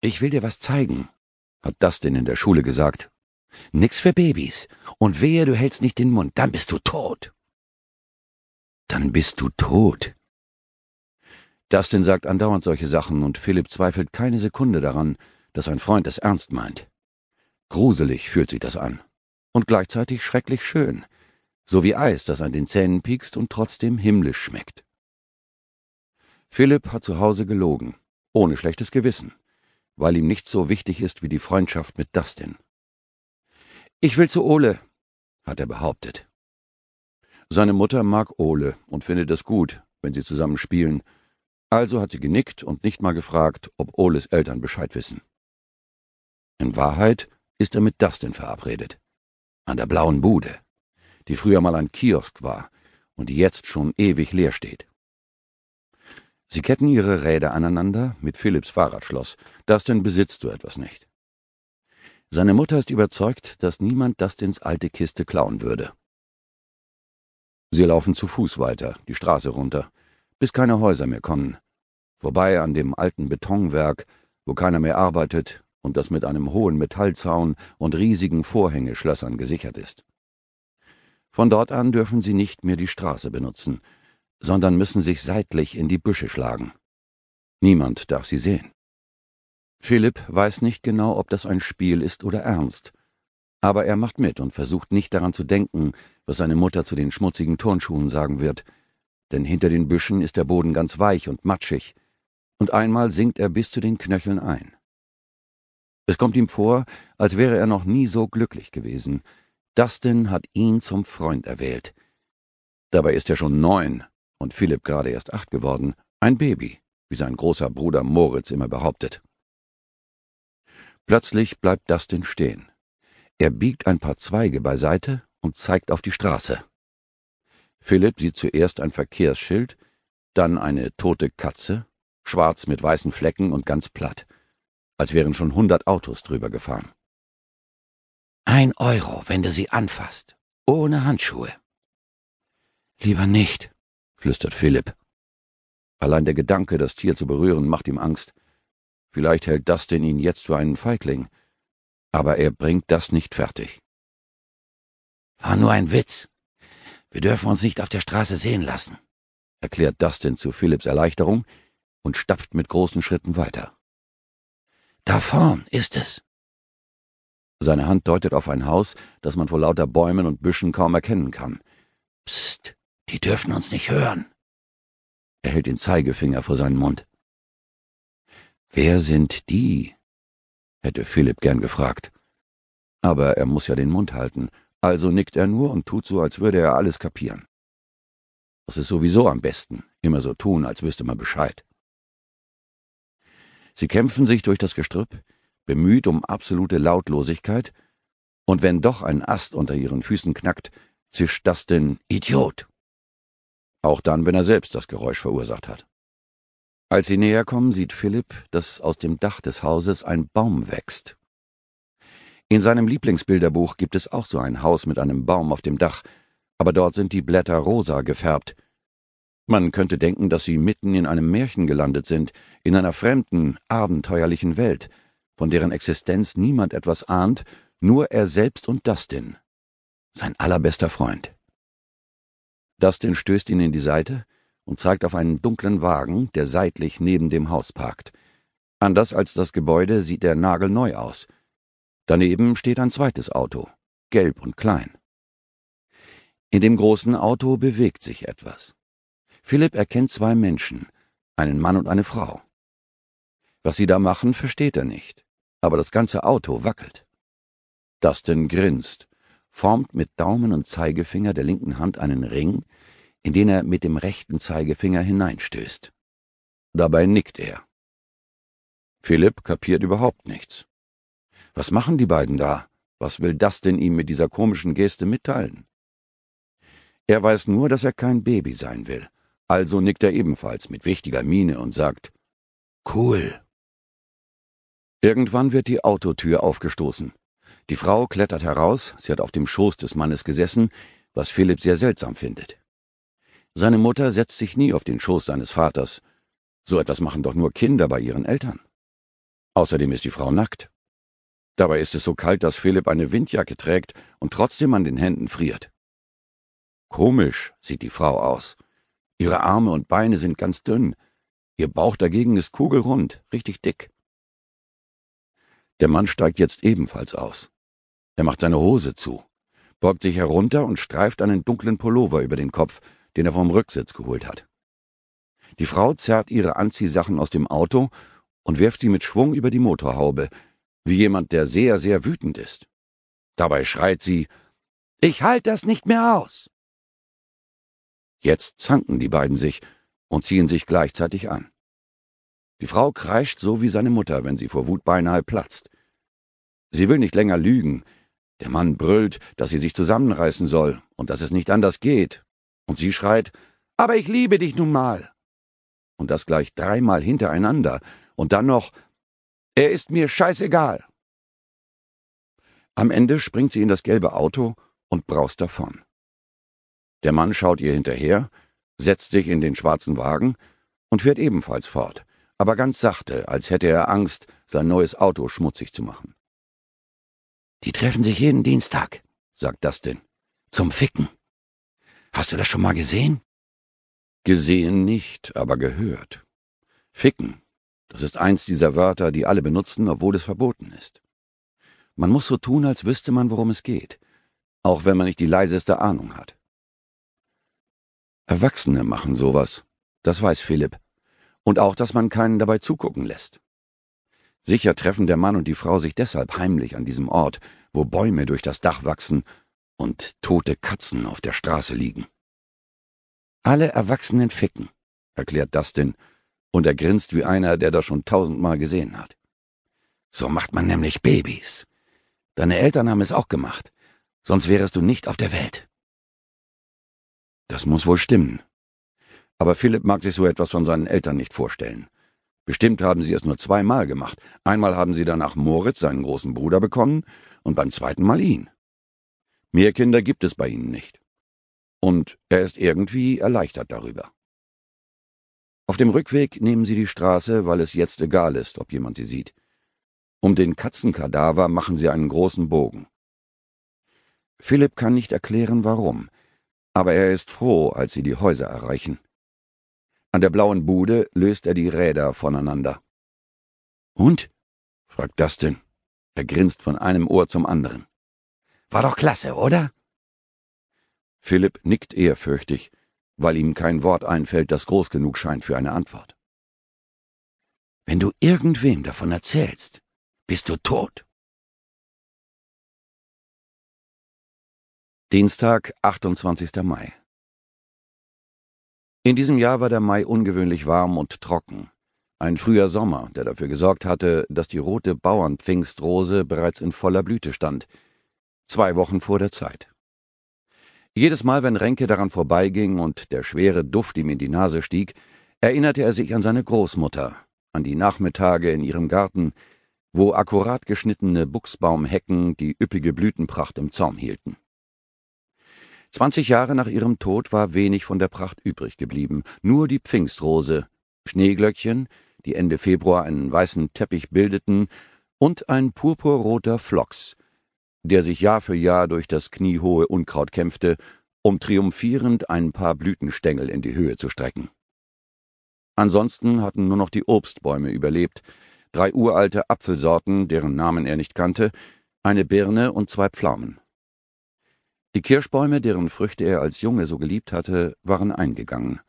Ich will dir was zeigen, hat Dustin in der Schule gesagt. Nix für Babys. Und wehe, du hältst nicht den Mund, dann bist du tot. Dann bist du tot. Dustin sagt andauernd solche Sachen und Philipp zweifelt keine Sekunde daran, dass sein Freund es ernst meint. Gruselig fühlt sich das an. Und gleichzeitig schrecklich schön. So wie Eis, das an den Zähnen piekst und trotzdem himmlisch schmeckt. Philipp hat zu Hause gelogen, ohne schlechtes Gewissen, weil ihm nichts so wichtig ist wie die Freundschaft mit Dustin. Ich will zu Ole, hat er behauptet. Seine Mutter mag Ole und findet es gut, wenn sie zusammen spielen, also hat sie genickt und nicht mal gefragt, ob Oles Eltern Bescheid wissen. In Wahrheit ist er mit Dustin verabredet. An der blauen Bude, die früher mal ein Kiosk war und die jetzt schon ewig leer steht. Sie ketten ihre Räder aneinander mit Philipps Fahrradschloss. Dustin besitzt so etwas nicht. Seine Mutter ist überzeugt, dass niemand Dustins alte Kiste klauen würde. Sie laufen zu Fuß weiter, die Straße runter, bis keine Häuser mehr kommen. Vorbei an dem alten Betonwerk, wo keiner mehr arbeitet und das mit einem hohen Metallzaun und riesigen Vorhängeschlössern gesichert ist. Von dort an dürfen sie nicht mehr die Straße benutzen, sondern müssen sich seitlich in die Büsche schlagen. Niemand darf sie sehen. Philipp weiß nicht genau, ob das ein Spiel ist oder ernst, aber er macht mit und versucht nicht daran zu denken, was seine Mutter zu den schmutzigen Turnschuhen sagen wird, denn hinter den Büschen ist der Boden ganz weich und matschig, und einmal sinkt er bis zu den Knöcheln ein. Es kommt ihm vor, als wäre er noch nie so glücklich gewesen. Dustin hat ihn zum Freund erwählt. Dabei ist er schon neun und Philipp gerade erst acht geworden, ein Baby, wie sein großer Bruder Moritz immer behauptet. Plötzlich bleibt Dustin stehen. Er biegt ein paar Zweige beiseite und zeigt auf die Straße. Philipp sieht zuerst ein Verkehrsschild, dann eine tote Katze, schwarz mit weißen Flecken und ganz platt, als wären schon hundert Autos drüber gefahren. Ein Euro, wenn du sie anfasst, ohne Handschuhe. Lieber nicht, flüstert Philipp. Allein der Gedanke, das Tier zu berühren, macht ihm Angst. Vielleicht hält Dustin ihn jetzt für einen Feigling, aber er bringt das nicht fertig. War nur ein Witz. Wir dürfen uns nicht auf der Straße sehen lassen, erklärt Dustin zu Philipps Erleichterung und stapft mit großen Schritten weiter. Da vorn ist es. Seine Hand deutet auf ein Haus, das man vor lauter Bäumen und Büschen kaum erkennen kann. Psst, die dürfen uns nicht hören. Er hält den Zeigefinger vor seinen Mund. Wer sind die? hätte Philipp gern gefragt. Aber er muss ja den Mund halten, also nickt er nur und tut so, als würde er alles kapieren. Das ist sowieso am besten, immer so tun, als wüsste man Bescheid. Sie kämpfen sich durch das Gestrüpp, bemüht um absolute Lautlosigkeit, und wenn doch ein Ast unter ihren Füßen knackt, zischt das den Idiot auch dann, wenn er selbst das Geräusch verursacht hat. Als sie näher kommen, sieht Philipp, dass aus dem Dach des Hauses ein Baum wächst. In seinem Lieblingsbilderbuch gibt es auch so ein Haus mit einem Baum auf dem Dach, aber dort sind die Blätter rosa gefärbt. Man könnte denken, dass sie mitten in einem Märchen gelandet sind, in einer fremden, abenteuerlichen Welt, von deren Existenz niemand etwas ahnt, nur er selbst und Dustin, sein allerbester Freund. Dustin stößt ihn in die Seite und zeigt auf einen dunklen Wagen, der seitlich neben dem Haus parkt. Anders als das Gebäude sieht er nagelneu aus. Daneben steht ein zweites Auto, gelb und klein. In dem großen Auto bewegt sich etwas. Philipp erkennt zwei Menschen, einen Mann und eine Frau. Was sie da machen, versteht er nicht, aber das ganze Auto wackelt. Dustin grinst formt mit Daumen und Zeigefinger der linken Hand einen Ring, in den er mit dem rechten Zeigefinger hineinstößt. Dabei nickt er. Philipp kapiert überhaupt nichts. Was machen die beiden da? Was will das denn ihm mit dieser komischen Geste mitteilen? Er weiß nur, dass er kein Baby sein will, also nickt er ebenfalls mit wichtiger Miene und sagt Cool. Irgendwann wird die Autotür aufgestoßen. Die Frau klettert heraus, sie hat auf dem Schoß des Mannes gesessen, was Philipp sehr seltsam findet. Seine Mutter setzt sich nie auf den Schoß seines Vaters. So etwas machen doch nur Kinder bei ihren Eltern. Außerdem ist die Frau nackt. Dabei ist es so kalt, dass Philipp eine Windjacke trägt und trotzdem an den Händen friert. Komisch sieht die Frau aus. Ihre Arme und Beine sind ganz dünn. Ihr Bauch dagegen ist kugelrund, richtig dick. Der Mann steigt jetzt ebenfalls aus. Er macht seine Hose zu, beugt sich herunter und streift einen dunklen Pullover über den Kopf, den er vom Rücksitz geholt hat. Die Frau zerrt ihre Anziehsachen aus dem Auto und wirft sie mit Schwung über die Motorhaube, wie jemand, der sehr, sehr wütend ist. Dabei schreit sie Ich halt das nicht mehr aus. Jetzt zanken die beiden sich und ziehen sich gleichzeitig an. Die Frau kreischt so wie seine Mutter, wenn sie vor Wut beinahe platzt. Sie will nicht länger lügen. Der Mann brüllt, dass sie sich zusammenreißen soll und dass es nicht anders geht. Und sie schreit, aber ich liebe dich nun mal. Und das gleich dreimal hintereinander. Und dann noch, er ist mir scheißegal. Am Ende springt sie in das gelbe Auto und braust davon. Der Mann schaut ihr hinterher, setzt sich in den schwarzen Wagen und fährt ebenfalls fort, aber ganz sachte, als hätte er Angst, sein neues Auto schmutzig zu machen. Die treffen sich jeden Dienstag, sagt Dustin. Zum Ficken. Hast du das schon mal gesehen? Gesehen nicht, aber gehört. Ficken, das ist eins dieser Wörter, die alle benutzen, obwohl es verboten ist. Man muss so tun, als wüsste man, worum es geht, auch wenn man nicht die leiseste Ahnung hat. Erwachsene machen sowas, das weiß Philipp. Und auch, dass man keinen dabei zugucken lässt. Sicher treffen der Mann und die Frau sich deshalb heimlich an diesem Ort, wo Bäume durch das Dach wachsen und tote Katzen auf der Straße liegen. Alle Erwachsenen ficken, erklärt Dustin, und er grinst wie einer, der das schon tausendmal gesehen hat. So macht man nämlich Babys. Deine Eltern haben es auch gemacht, sonst wärest du nicht auf der Welt. Das muss wohl stimmen. Aber Philipp mag sich so etwas von seinen Eltern nicht vorstellen. Bestimmt haben sie es nur zweimal gemacht. Einmal haben sie danach Moritz, seinen großen Bruder, bekommen und beim zweiten Mal ihn. Mehr Kinder gibt es bei ihnen nicht. Und er ist irgendwie erleichtert darüber. Auf dem Rückweg nehmen sie die Straße, weil es jetzt egal ist, ob jemand sie sieht. Um den Katzenkadaver machen sie einen großen Bogen. Philipp kann nicht erklären, warum aber er ist froh, als sie die Häuser erreichen. An der blauen Bude löst er die Räder voneinander. Und? fragt Dustin. Er grinst von einem Ohr zum anderen. War doch klasse, oder? Philipp nickt ehrfürchtig, weil ihm kein Wort einfällt, das groß genug scheint für eine Antwort. Wenn du irgendwem davon erzählst, bist du tot. Dienstag, 28. Mai. In diesem Jahr war der Mai ungewöhnlich warm und trocken. Ein früher Sommer, der dafür gesorgt hatte, dass die rote Bauernpfingstrose bereits in voller Blüte stand. Zwei Wochen vor der Zeit. Jedes Mal, wenn Renke daran vorbeiging und der schwere Duft ihm in die Nase stieg, erinnerte er sich an seine Großmutter, an die Nachmittage in ihrem Garten, wo akkurat geschnittene Buchsbaumhecken die üppige Blütenpracht im Zaum hielten. Zwanzig Jahre nach ihrem Tod war wenig von der Pracht übrig geblieben, nur die Pfingstrose, Schneeglöckchen, die Ende Februar einen weißen Teppich bildeten, und ein purpurroter Phlox, der sich Jahr für Jahr durch das kniehohe Unkraut kämpfte, um triumphierend ein paar Blütenstängel in die Höhe zu strecken. Ansonsten hatten nur noch die Obstbäume überlebt, drei uralte Apfelsorten, deren Namen er nicht kannte, eine Birne und zwei Pflaumen. Die Kirschbäume, deren Früchte er als Junge so geliebt hatte, waren eingegangen.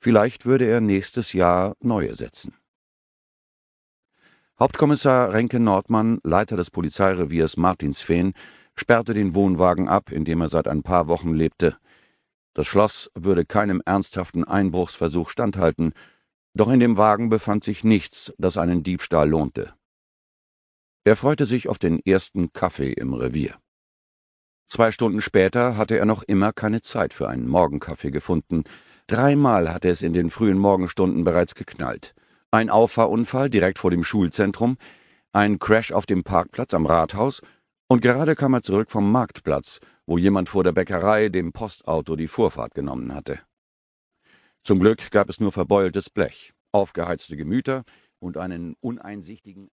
Vielleicht würde er nächstes Jahr neue setzen. Hauptkommissar Renke Nordmann, Leiter des Polizeireviers Martinsfehn, sperrte den Wohnwagen ab, in dem er seit ein paar Wochen lebte. Das Schloss würde keinem ernsthaften Einbruchsversuch standhalten, doch in dem Wagen befand sich nichts, das einen Diebstahl lohnte. Er freute sich auf den ersten Kaffee im Revier. Zwei Stunden später hatte er noch immer keine Zeit für einen Morgenkaffee gefunden. Dreimal hatte es in den frühen Morgenstunden bereits geknallt. Ein Auffahrunfall direkt vor dem Schulzentrum, ein Crash auf dem Parkplatz am Rathaus, und gerade kam er zurück vom Marktplatz, wo jemand vor der Bäckerei dem Postauto die Vorfahrt genommen hatte. Zum Glück gab es nur verbeultes Blech, aufgeheizte Gemüter, und einen uneinsichtigen